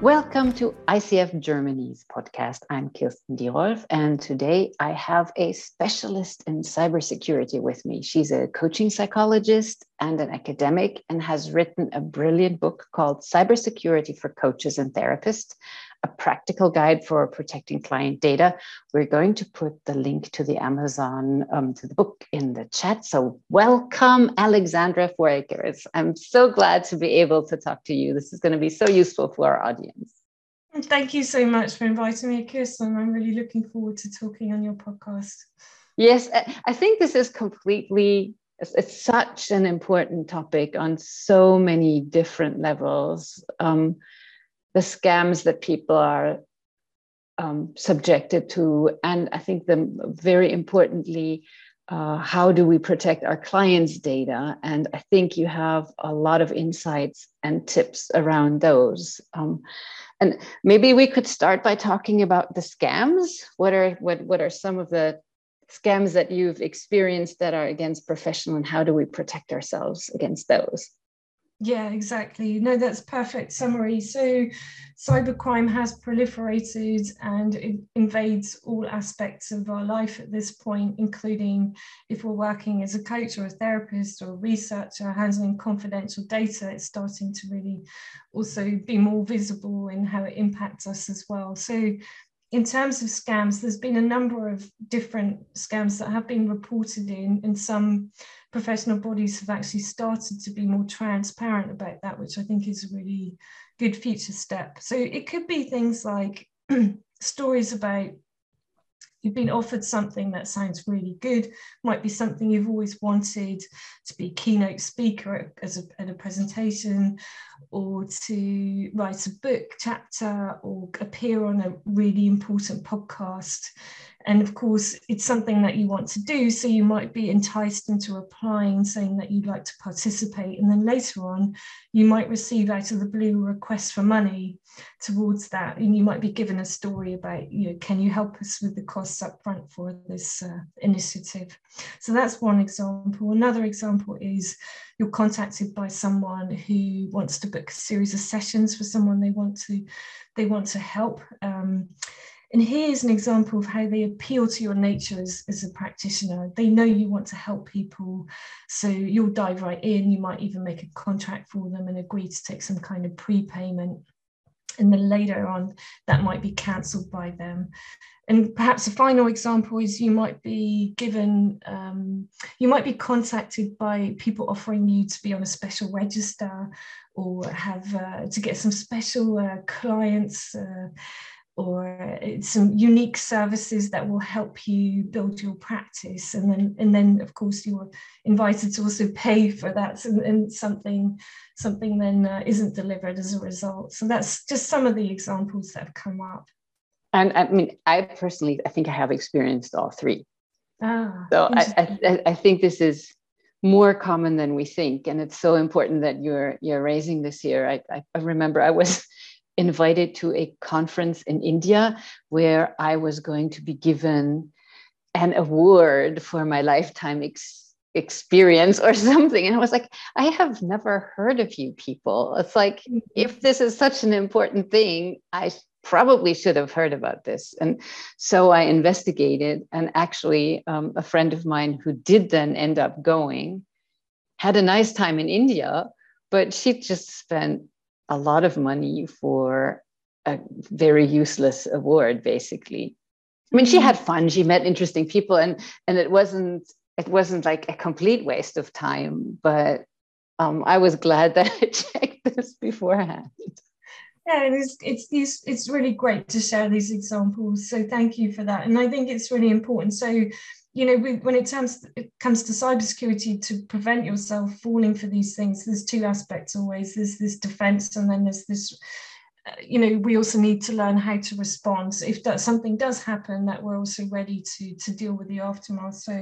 Welcome to ICF Germany's podcast. I'm Kirsten Dierolf, and today I have a specialist in cybersecurity with me. She's a coaching psychologist and an academic and has written a brilliant book called Cybersecurity for Coaches and Therapists a practical guide for protecting client data. We're going to put the link to the Amazon, um, to the book in the chat. So, welcome, Alexandra Fouracres. I'm so glad to be able to talk to you. This is going to be so useful for our audience. Thank you so much for inviting me, Kirsten. I'm really looking forward to talking on your podcast. Yes, I think this is completely it's, such an important topic on so many different levels. Um, the scams that people are um, subjected to. And I think the very importantly, uh, how do we protect our clients' data? And I think you have a lot of insights and tips around those. Um, and maybe we could start by talking about the scams. What are what what are some of the scams that you've experienced that are against professional, and how do we protect ourselves against those? Yeah, exactly. No, that's perfect summary. So, cybercrime has proliferated and it invades all aspects of our life at this point, including if we're working as a coach or a therapist or a researcher handling confidential data, it's starting to really also be more visible in how it impacts us as well. So, in terms of scams, there's been a number of different scams that have been reported in, and some professional bodies have actually started to be more transparent about that, which I think is a really good future step. So it could be things like stories about you've been offered something that sounds really good might be something you've always wanted to be keynote speaker as a, at a presentation or to write a book chapter or appear on a really important podcast and of course, it's something that you want to do. So you might be enticed into applying, saying that you'd like to participate. And then later on, you might receive out of the blue a request for money towards that. And you might be given a story about, you know, can you help us with the costs up front for this uh, initiative? So that's one example. Another example is you're contacted by someone who wants to book a series of sessions for someone they want to they want to help. Um, and here's an example of how they appeal to your nature as, as a practitioner. They know you want to help people, so you'll dive right in. You might even make a contract for them and agree to take some kind of prepayment. And then later on, that might be cancelled by them. And perhaps a final example is you might be given, um, you might be contacted by people offering you to be on a special register or have uh, to get some special uh, clients. Uh, or some unique services that will help you build your practice. And then and then of course you're invited to also pay for that and, and something something then uh, isn't delivered as a result. So that's just some of the examples that have come up. And i mean i personally i think i have experienced all three. Ah, so I, I, I think this is more common than we think. And it's so important that you're you're raising this here. I, I remember i was invited to a conference in India where I was going to be given an award for my lifetime ex- experience or something. And I was like, I have never heard of you people. It's like, mm-hmm. if this is such an important thing, I probably should have heard about this. And so I investigated, and actually, um, a friend of mine who did then end up going had a nice time in India, but she just spent a lot of money for a very useless award basically. I mean she mm-hmm. had fun. She met interesting people and and it wasn't it wasn't like a complete waste of time but um, i was glad that i checked this beforehand. Yeah and it's it's it's really great to share these examples. So thank you for that. And i think it's really important. So you know, when it comes it comes to cybersecurity, to prevent yourself falling for these things, there's two aspects always. There's this defense, and then there's this. Uh, you know, we also need to learn how to respond. So if that something does happen, that we're also ready to to deal with the aftermath. So,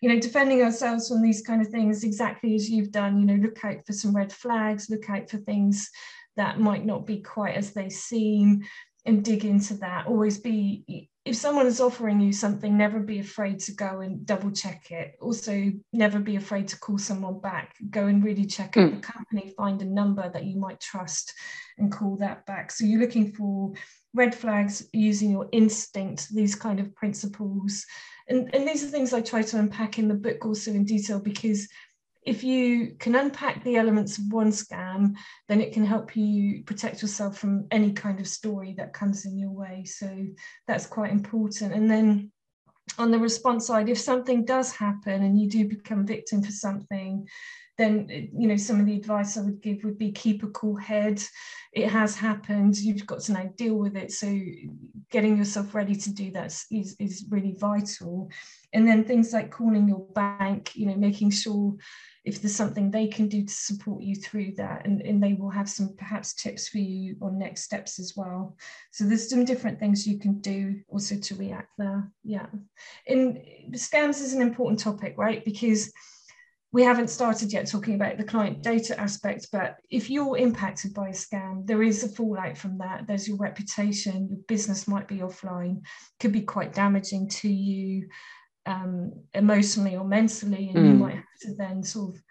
you know, defending ourselves from these kind of things, exactly as you've done. You know, look out for some red flags. Look out for things that might not be quite as they seem and dig into that. Always be if someone is offering you something never be afraid to go and double check it. Also never be afraid to call someone back. Go and really check out mm. the company find a number that you might trust and call that back. So you're looking for red flags using your instinct these kind of principles. And, and these are things i try to unpack in the book also in detail because if you can unpack the elements of one scam, then it can help you protect yourself from any kind of story that comes in your way. So that's quite important. And then on the response side, if something does happen and you do become victim for something, then you know some of the advice I would give would be keep a cool head. It has happened. You've got to now deal with it. So getting yourself ready to do that is, is really vital. And then things like calling your bank, you know, making sure if there's something they can do to support you through that and, and they will have some perhaps tips for you on next steps as well. So there's some different things you can do also to react there. Yeah. And scams is an important topic right? Because we haven't started yet talking about the client data aspect, but if you're impacted by a scam, there is a fallout from that. There's your reputation, your business might be offline, could be quite damaging to you um, emotionally or mentally, and mm. you hmm. might have to then sort of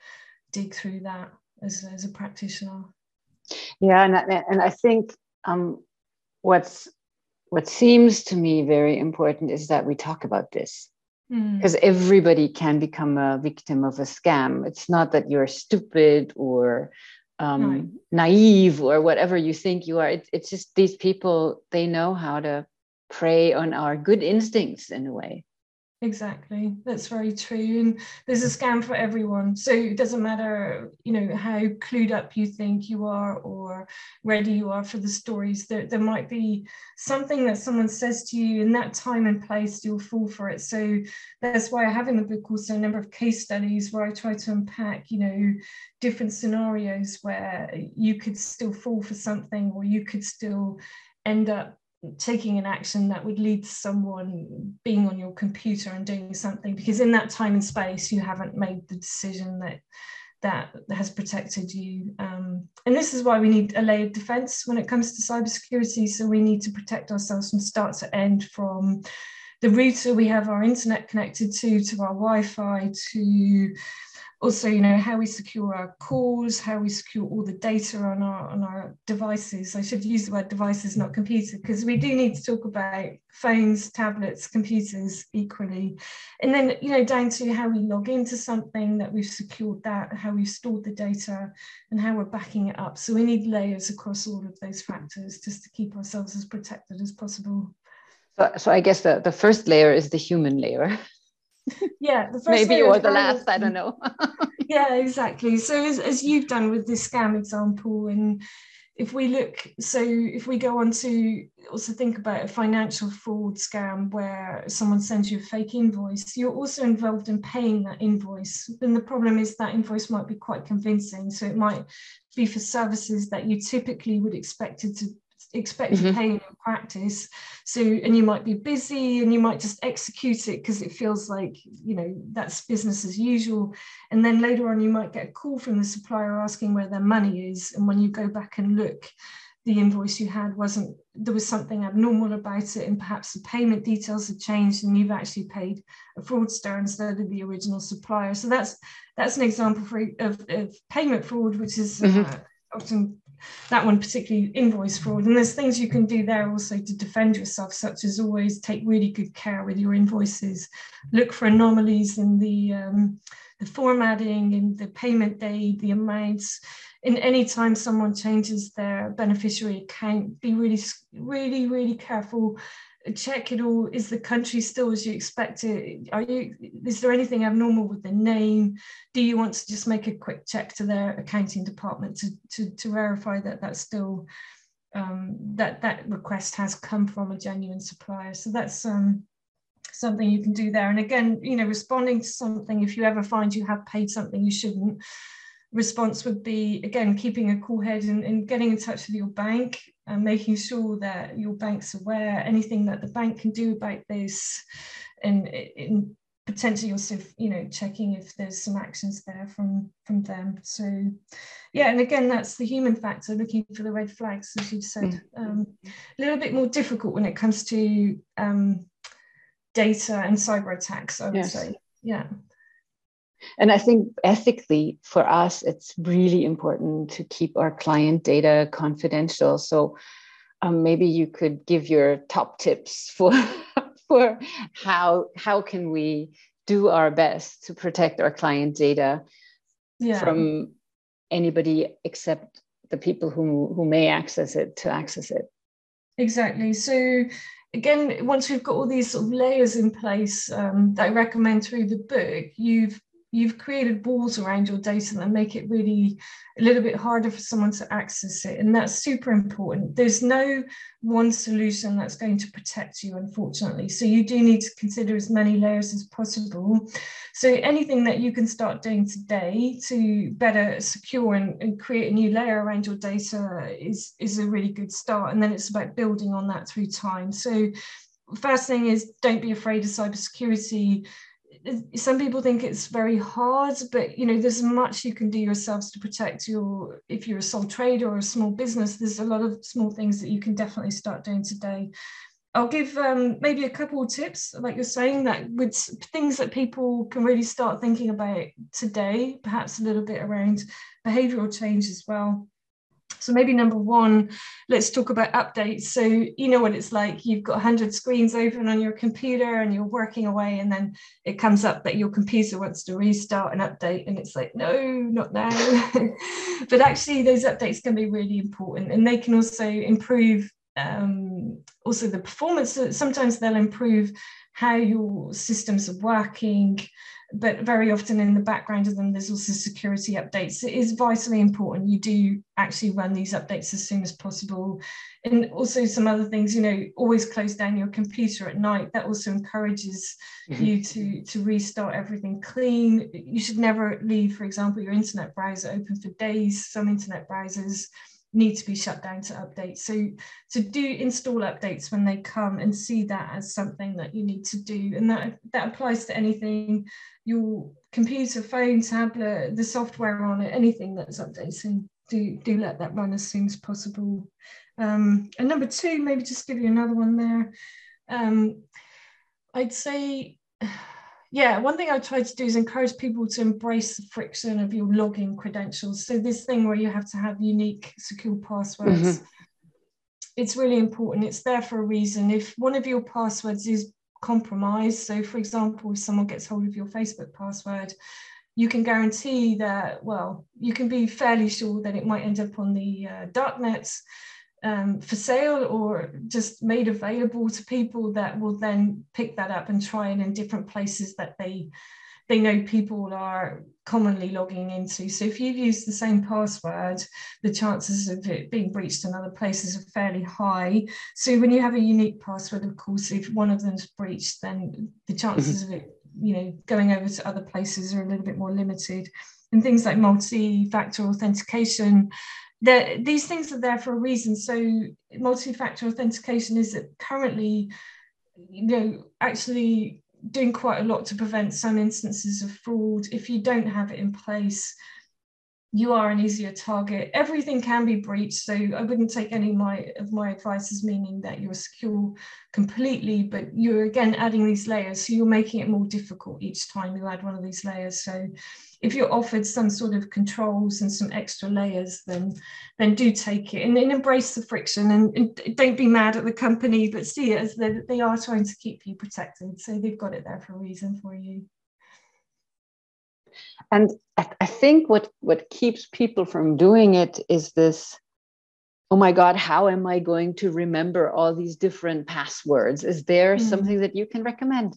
dig through that as, as a practitioner. Yeah, and I, and I think um, what's what seems to me very important is that we talk about this because mm. everybody can become a victim of a scam. It's not that you're stupid or um, right. naive or whatever you think you are. It, it's just these people, they know how to prey on our good instincts in a way. Exactly, that's very true. And there's a scam for everyone. So it doesn't matter, you know, how clued up you think you are or ready you are for the stories. There, there might be something that someone says to you in that time and place, you'll fall for it. So that's why I have in the book also a number of case studies where I try to unpack, you know, different scenarios where you could still fall for something or you could still end up taking an action that would lead to someone being on your computer and doing something because in that time and space you haven't made the decision that that has protected you. Um, and this is why we need a layered defense when it comes to cybersecurity. So we need to protect ourselves from start to end from the router we have our internet connected to to our wi-fi to also you know how we secure our calls how we secure all the data on our on our devices. I should use the word devices not computer because we do need to talk about phones tablets computers equally. And then you know down to how we log into something that we've secured that how we've stored the data and how we're backing it up. So we need layers across all of those factors just to keep ourselves as protected as possible. So, so i guess the, the first layer is the human layer yeah the maybe or the last i don't know. Yeah exactly. So as, as you've done with this scam example and if we look so if we go on to also think about a financial fraud scam where someone sends you a fake invoice you're also involved in paying that invoice. Then the problem is that invoice might be quite convincing so it might be for services that you typically would expect it to expect mm-hmm. to pay in practice. So and you might be busy and you might just execute it because it feels like you know that's business as usual. And then later on you might get a call from the supplier asking where their money is. And when you go back and look the invoice you had wasn't there was something abnormal about it. And perhaps the payment details had changed and you've actually paid a fraudster instead of the original supplier. So that's that's an example for, of, of payment fraud which is mm-hmm. uh, often that one particularly invoice fraud. And there's things you can do there also to defend yourself such as always take really good care with your invoices. Look for anomalies in the um, the formatting in the payment date the amounts. In any time someone changes their beneficiary account be really really really careful check it all is the country still as you expect it? Are you is there anything abnormal with the name? Do you want to just make a quick check to their accounting department to to, to verify that that's still um, that that request has come from a genuine supplier? So that's um, something you can do there. And again you know responding to something if you ever find you have paid something you shouldn't response would be again keeping a cool head and, and, getting in touch with your bank and making sure that your bank's aware. Anything that the bank can do about this and, and potentially also you know checking if there's some actions there from from them. So yeah and again that's the human factor looking for the red flags as you've said. Mm-hmm. um, a little bit more difficult when it comes to um, data and cyber attacks i would yes. say. Yeah and I think ethically for us, it's really important to keep our client data confidential. So um, maybe you could give your top tips for for how how can we do our best to protect our client data yeah. from anybody except the people who who may access it to access it exactly so again once we've got all these sort of layers in place um, that i recommend through the book you've you've created walls around your data that make it really a little bit harder for someone to access it. And that's super important. There's no one solution that's going to protect you, unfortunately. So you do need to consider as many layers as possible. So anything that you can start doing today to better secure and, and create a new layer around your data is, is a really good start. And then it's about building on that through time. So first thing is don't be afraid of cybersecurity some people think it's very hard but you know there's much you can do yourselves to protect your if you're a sole trader or a small business there's a lot of small things that you can definitely start doing today. I'll give um, maybe a couple of tips like you're saying that with things that people can really start thinking about today perhaps a little bit around behavioral change as well so maybe number one, let's talk about updates. So you know what it's like. You've got 100 screens open on your computer and you're working away and then it comes up that your computer wants to restart an update and it's like, no, not now. but actually those updates can be really important and they can also improve um, also the performance. Sometimes they'll improve how your systems are working but very often in the background of them, there's also security updates. It is vitally important you do actually run these updates as soon as possible. And also some other things, you know, always close down your computer at night. That also encourages mm-hmm. you to, to restart everything clean. You should never leave, for example, your internet browser open for days. Some internet browsers need to be shut down to update. So to do install updates when they come and see that as something that you need to do. And that, that applies to anything, your computer, phone, tablet, the software on it, anything that's updating, do, do let that run as soon as possible. Um, and number two, maybe just give you another one there. Um, I'd say yeah, one thing I try to do is encourage people to embrace the friction of your login credentials. So this thing where you have to have unique secure passwords, mm-hmm. it's really important. It's there for a reason. If one of your passwords is compromised, so for example, if someone gets hold of your Facebook password, you can guarantee that, well, you can be fairly sure that it might end up on the uh, darknet um, for sale or just made available to people that will then pick that up and try it in different places that they they know people are commonly logging into. So if you've used the same password, the chances of it being breached in other places are fairly high. So when you have a unique password, of course, if one of them's breached, then the chances mm-hmm. of it, you know, going over to other places are a little bit more limited. And things like multi-factor authentication that these things are there for a reason. So multi-factor authentication is currently, you know, actually doing quite a lot to prevent some instances of fraud. If you don't have it in place, you are an easier target. Everything can be breached, so I wouldn't take any of my, of my advice as meaning that you're secure completely, but you're again adding these layers, so you're making it more difficult each time you add one of these layers. So if you're offered some sort of controls and some extra layers, then then do take it and, and embrace the friction and, and, don't be mad at the company, but see it as they, they are trying to keep you protected. So they've got it there for a reason for you. And I, think what what keeps people from doing it is this oh my god how am i going to remember all these different passwords is there mm. something that you can recommend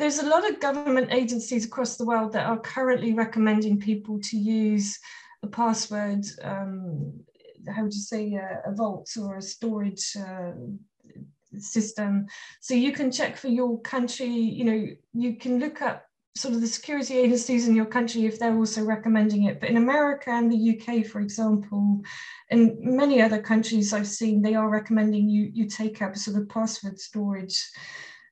there's a lot of government agencies across the world that are currently recommending people to use a password, um, how would you say, uh, a vault or a storage uh, system. So you can check for your country, you know, you can look up sort of the security agencies in your country if they're also recommending it. But in America and the UK, for example, and many other countries I've seen, they are recommending you you take up sort of password storage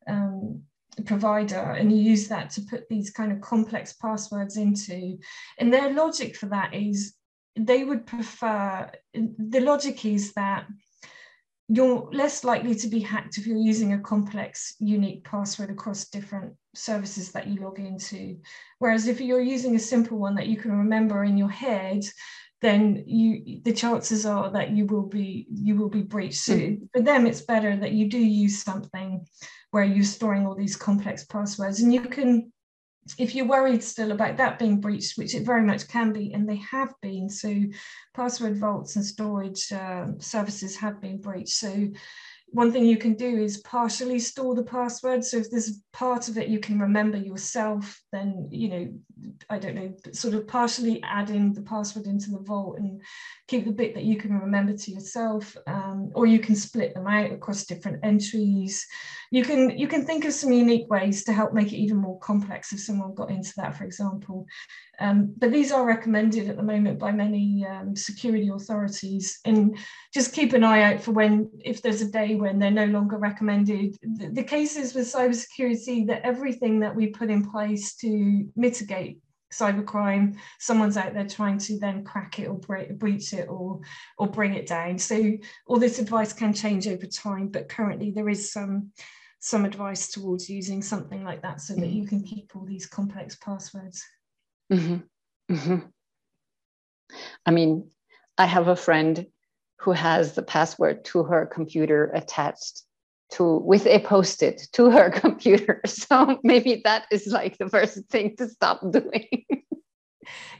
um, provider and you use that to put these kind of complex passwords into. And their logic for that is they would prefer the logic is that you're less likely to be hacked if you're using a complex unique password across different services that you log into. Whereas if you're using a simple one that you can remember in your head then you the chances are that you will be you will be breached so mm-hmm. for them it's better that you do use something where you're storing all these complex passwords and you can if you're worried still about that being breached, which it very much can be, and they have been, so password vaults and storage uh, services have been breached. So one thing you can do is partially store the password. So if there's part of it you can remember yourself, then, you know, I don't know, sort of partially adding the password into the vault and keep the bit that you can remember to yourself, um, or you can split them out across different entries. You can, you can think of some unique ways to help make it even more complex if someone got into that, for example. Um, but these are recommended at the moment by many um, security authorities. And just keep an eye out for when, if there's a day when they're no longer recommended. The, the cases with cybersecurity that everything that we put in place to mitigate cybercrime, someone's out there trying to then crack it or breach it or or bring it down. So all this advice can change over time, but currently there is some some advice towards using something like that so that mm-hmm. you can keep all these complex passwords. Mm-hmm. Mm-hmm. I mean, I have a friend who has the password to her computer attached to with a post-it to her computer. So maybe that is like the first thing to stop doing.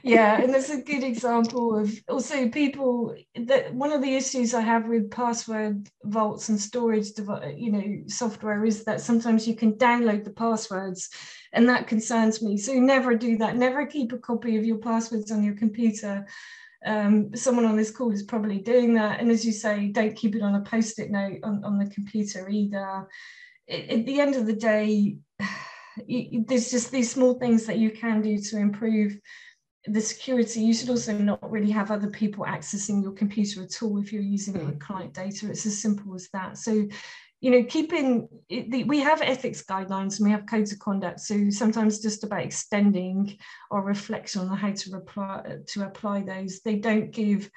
yeah, and that's a good example of also people that one of the issues I have with password vaults and storage, you know, software is that sometimes you can download the passwords and that concerns me. So never do that. Never keep a copy of your passwords on your computer. Um, someone on this call is probably doing that. And as you say, don't keep it on a post-it note on, on the computer either. It, at the end of the day, you, there's just these small things that you can do to improve the security. You should also not really have other people accessing your computer at all if you're using mm. client data. It's as simple as that. So you know, keeping we have ethics guidelines and we have codes of conduct. So sometimes just about extending or reflection on how to apply to apply those. They don't give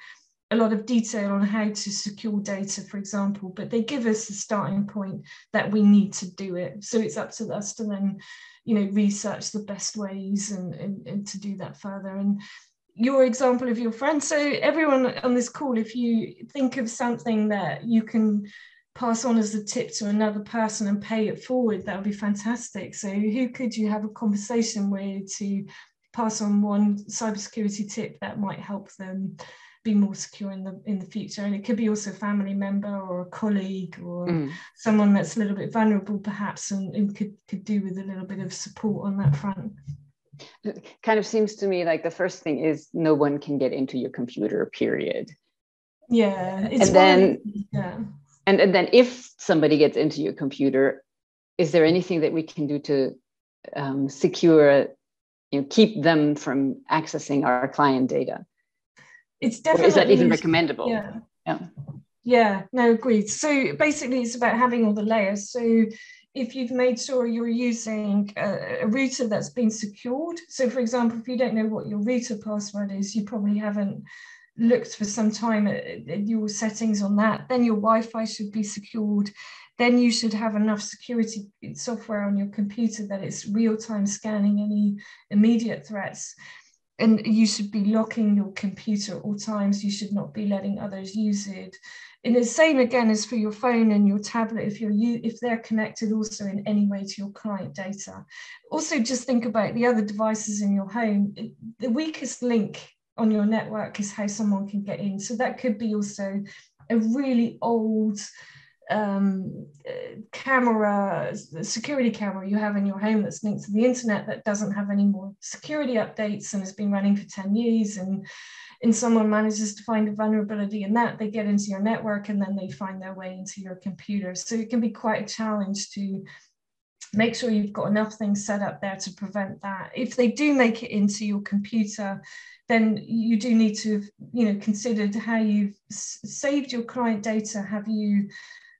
a lot of detail on how to secure data, for example, but they give us the starting point that we need to do it. So it's up to us to then, you know, research the best ways and, and, and to do that further. And your example of your friend. So everyone on this call, if you think of something that you can pass on as a tip to another person and pay it forward, that would be fantastic. So who could you have a conversation with to pass on one cybersecurity tip that might help them be more secure in the in the future? And it could be also a family member or a colleague or mm. someone that's a little bit vulnerable perhaps and, and could, could do with a little bit of support on that front. It kind of seems to me like the first thing is no one can get into your computer, period. Yeah. and then yeah and, and then if somebody gets into your computer is there anything that we can do to um, secure you know keep them from accessing our client data? It's definitely or is that even recommendable? Yeah. Yeah. Yeah no agreed. So basically it's about having all the layers. So if you've made sure you're using a, a, router that's been secured so for example if you don't know what your router password is you probably haven't looked for some time at, at your settings on that, then your Wi-Fi should be secured. Then you should have enough security software on your computer that it's real-time scanning any immediate threats. And you should be locking your computer at all times. You should not be letting others use it. And the same again as for your phone and your tablet, if you're if they're connected also in any way to your client data. Also, just think about the other devices in your home. The weakest link on your network is how someone can get in. So that could be also a really old um, camera, security camera you have in your home that's linked to the internet that doesn't have any more security updates and has been running for 10 years and and someone manages to find a vulnerability in that, they get into your network and then they find their way into your computer. So it can be quite a challenge to make sure you've got enough things set up there to prevent that. If they do make it into your computer, then you do need to you know consider how you've saved your client data have you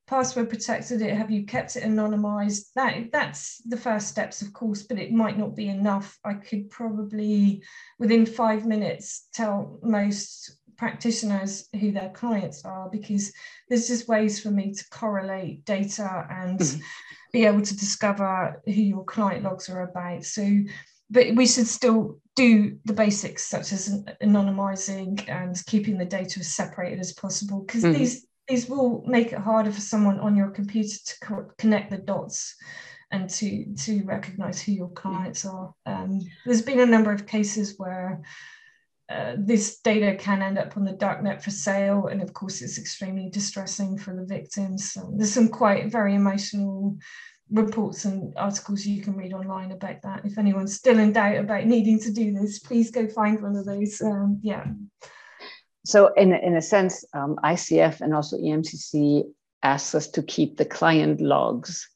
password protected it? Have you kept it anonymized? That that's the first steps, of course, but it might not be enough. I could probably within five minutes tell most practitioners who their clients are because there's just ways for me to correlate data and mm-hmm. be able to discover who your client logs are about. So but we should still do the basics such as anonymizing and keeping the data as separated as possible because mm. these these will make it harder for someone on your computer to co- connect the dots and to to recognize who your clients are. Um, there's been a number of cases where uh, this data can end up on the darknet for sale, and of course, it's extremely distressing for the victims. So there's some quite very emotional reports and articles you can read online about that. If anyone's still in doubt about needing to do this, please go find one of those. Um, yeah. So, in, in a sense, um, ICF and also EMCC asks us to keep the client logs.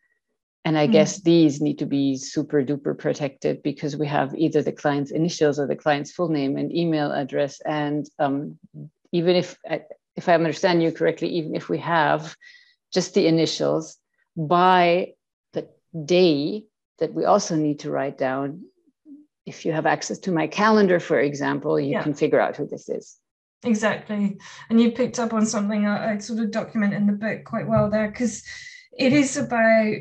And I mm-hmm. guess these need to be super duper protected because we have either the client's initials or the client's full name and email address. And um, even if, if I understand you correctly, even if we have just the initials, by day that we also need to write down. If you have access to my calendar, for example, you yeah. can figure out who this is. Exactly. And you picked up on something I, I sort of document in the book quite well there because it is about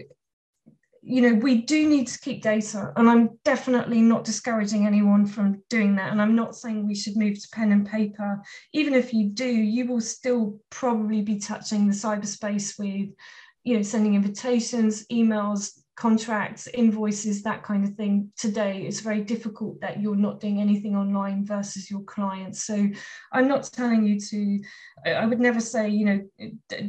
you know we do need to keep data and i'm definitely not discouraging anyone from doing that and i'm not saying we should move to pen and paper even if you do you will still probably be touching the cyberspace with you know sending invitations emails contracts invoices that kind of thing today it's very difficult that you're not doing anything online versus your clients. So i'm not telling you to i would never say you know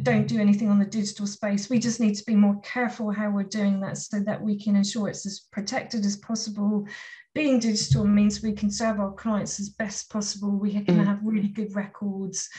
don't do anything on the digital space. We just need to be more careful how we're doing that so that we can ensure it's as protected as possible. Being digital means we can serve our clients as best possible. We can mm. have really good records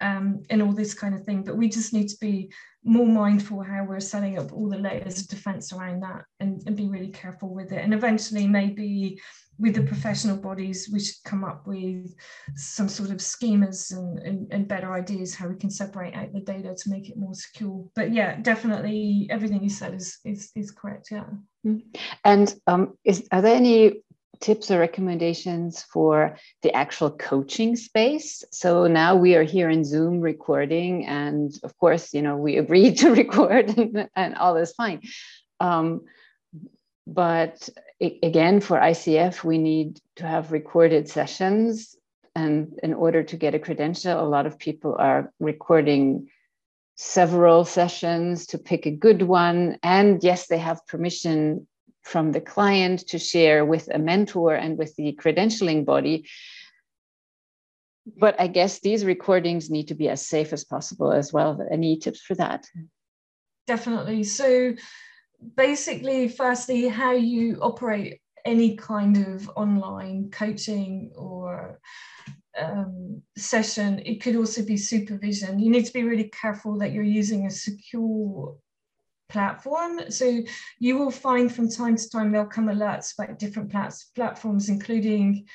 um, and all this kind of thing. But we just need to be more mindful how we're setting up all the layers of defense around that and, and be really careful with it. And eventually, maybe with the professional bodies, we should come up with some sort of schemas and, and, and, better ideas how we can separate out the data to make it more secure. But yeah, definitely everything you said is is, is correct. Yeah. Mm-hmm. And um, is are there any tips or recommendations for the actual coaching space. So now we are here in zoom recording and of course you know we agreed to record and, and all is fine. Um, but again for icf we need to have recorded sessions. And in order to get a credential a lot of people are recording several sessions to pick a good one. And yes they have permission from the client to share with a mentor and with the credentialing body. But I guess these recordings need to be as safe as possible as well. Any tips for that? Definitely. So, basically, firstly, how you operate any kind of online coaching or um, session, it could also be supervision. You need to be really careful that you're using a secure platform. So you will find from time to time there'll come alerts about different platforms, including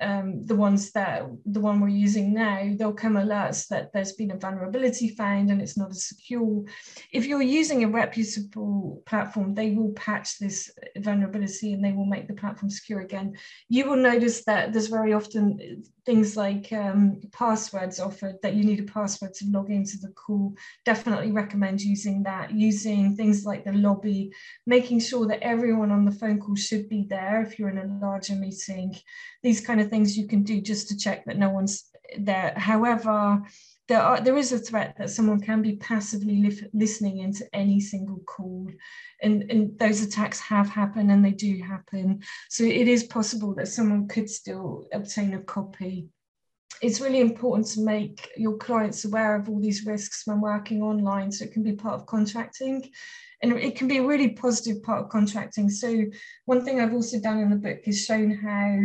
um, the ones that the one we're using now, they'll come alerts that there's been a vulnerability found and it's not as secure. If you're using a reputable platform, they will patch this vulnerability and they will make the platform secure again. You will notice that there's very often things like um, passwords offered that you need a password to log into the call. Definitely recommend using that, using things like the lobby, making sure that everyone on the phone call should be there if you're in a larger meeting. These kind of things you can do just to check that no one's there. However, there, are, there is a threat that someone can be passively li listening into any single call. And, and those attacks have happened and they do happen. So it is possible that someone could still obtain a copy. It's really important to make your clients aware of all these risks when working online so it can be part of contracting and it can be a really positive part of contracting. So one thing I've also done in the book is shown how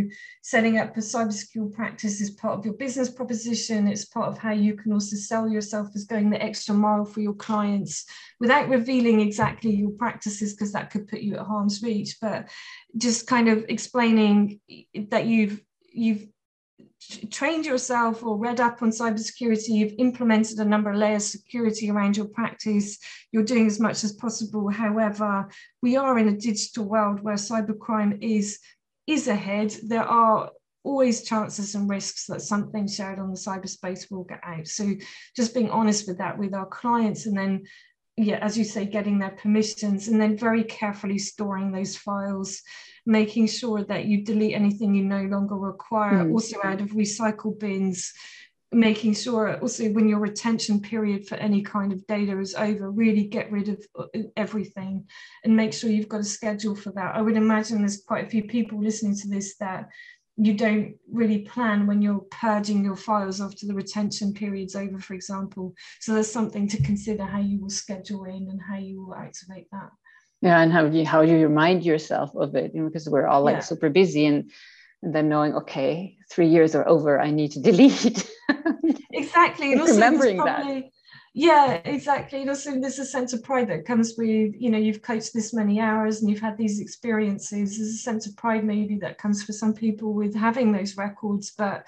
setting up a cybersecure practice is part of your business proposition. It's part of how you can also sell yourself as going the extra mile for your clients without revealing exactly your practices because that could put you at harm's reach, but just kind of explaining that you've you've trained yourself or read up on cybersecurity, you've implemented a number of layers of security around your practice, you're doing as much as possible. However, we are in a digital world where cybercrime is, is ahead. There are always chances and risks that something shared on the cyberspace will get out. So just being honest with that with our clients and then yeah, as you say, getting their permissions and then very carefully storing those files making sure that you delete anything you no longer require, mm. also out of recycle bins, making sure also when your retention period for any kind of data is over, really get rid of uh, everything and make sure you've got a schedule for that. I would imagine there's quite a few people listening to this that you don't really plan when you're purging your files after the retention period's over, for example. So there's something to consider how you will schedule in and how you will activate that yeah and how you how you remind yourself of it you know, because we're all like yeah. super busy and, and then knowing okay three years are over i need to delete exactly and also remembering probably, that yeah exactly and also there's a sense of pride that comes with you know you've coached this many hours and you've had these experiences there's a sense of pride maybe that comes for some people with having those records but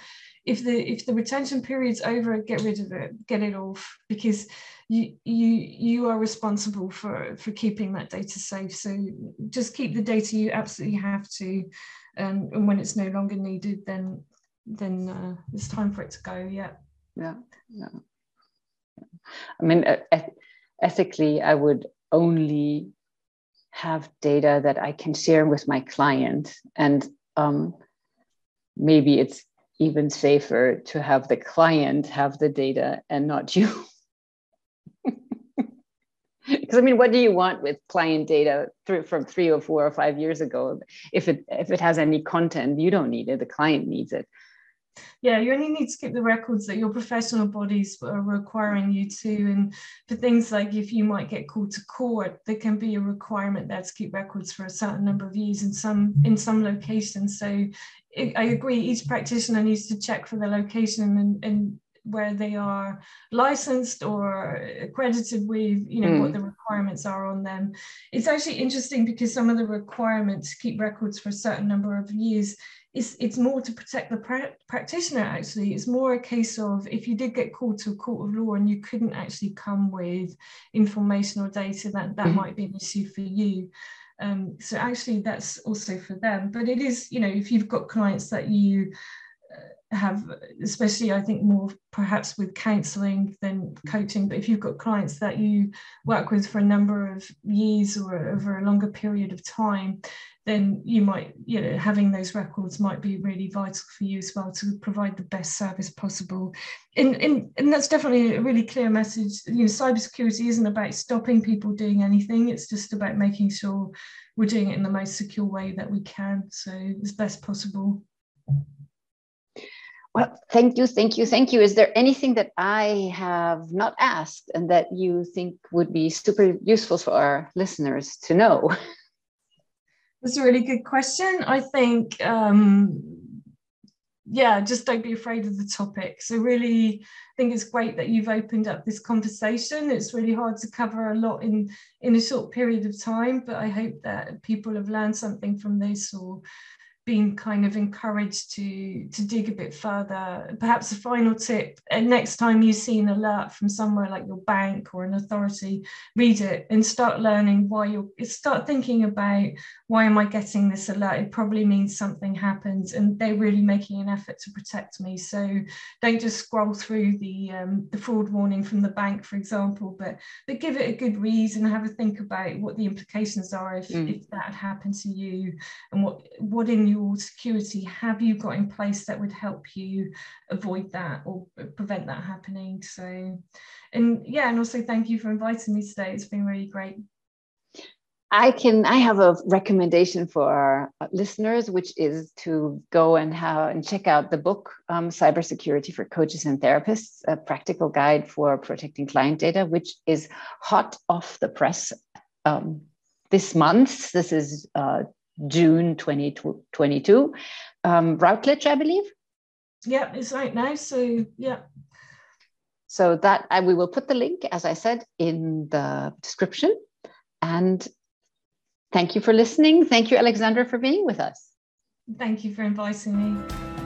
if the if the retention period's over get rid of it get it off because you you you are responsible for for keeping that data safe. So just keep the data you absolutely have to um, and when it's no longer needed then then uh, it's time for it to go yeah. Yeah yeah. I mean ethically i would only have data that i can share with my client and um, maybe it's even safer to have the client have the data and not you because I mean, what do you want with client data through, from three or four or five years ago? If it if it has any content, you don't need it. The client needs it. Yeah, you only need to keep the records that your professional bodies are requiring you to. And for things like if you might get called to court, there can be a requirement there to keep records for a certain number of years in some in some locations. So I agree, each practitioner needs to check for the location and, and where they are licensed or accredited with you know mm. what the requirements are on them it's actually interesting because some of the requirements keep records for a certain number of years it's, it's more to protect the pra- practitioner actually it's more a case of if you did get called to a court of law and you couldn't actually come with information or data that that mm. might be an issue for you um, so actually that's also for them but it is you know if you've got clients that you have especially i think more perhaps with counseling than coaching but if you've got clients that you work with for a number of years or over a longer period of time then you might you know having those records might be really vital for you as well to provide the best service possible. And, and, and that's definitely a really clear message. You know cybersecurity isn't about stopping people doing anything. It's just about making sure we're doing it in the most secure way that we can. So as best possible well, thank you, thank you, thank you. Is there anything that I have not asked and that you think would be super useful for our listeners to know? That's a really good question. I think, um, yeah, just don't be afraid of the topic. So, really, I think it's great that you've opened up this conversation. It's really hard to cover a lot in in a short period of time, but I hope that people have learned something from this or been kind of encouraged to to dig a bit further. Perhaps a final tip next time you see an alert from somewhere like your bank or an authority read it and start learning why you're start thinking about why am i getting this alert? It probably means something happened and they're really making an effort to protect me. So don't just scroll through the um, the fraud warning from the bank for example but but give it a good read and have a think about what the implications are if, mm. if that had happened to you and what what in your security? Have you got in place that would help you avoid that or prevent that happening? So and yeah and also thank you for inviting me today. It's been really great. I can I have a recommendation for our listeners, which is to go and have and check out the book um, Cybersecurity for Coaches and Therapists, a practical guide for protecting client data, which is hot off the press um, this month. This is uh, June 2022. Um, Routledge, I believe. Yeah, it's right now. So yeah. So that I, we will put the link, as I said, in the description. And thank you for listening. Thank you, Alexandra, for being with us. Thank you for inviting me.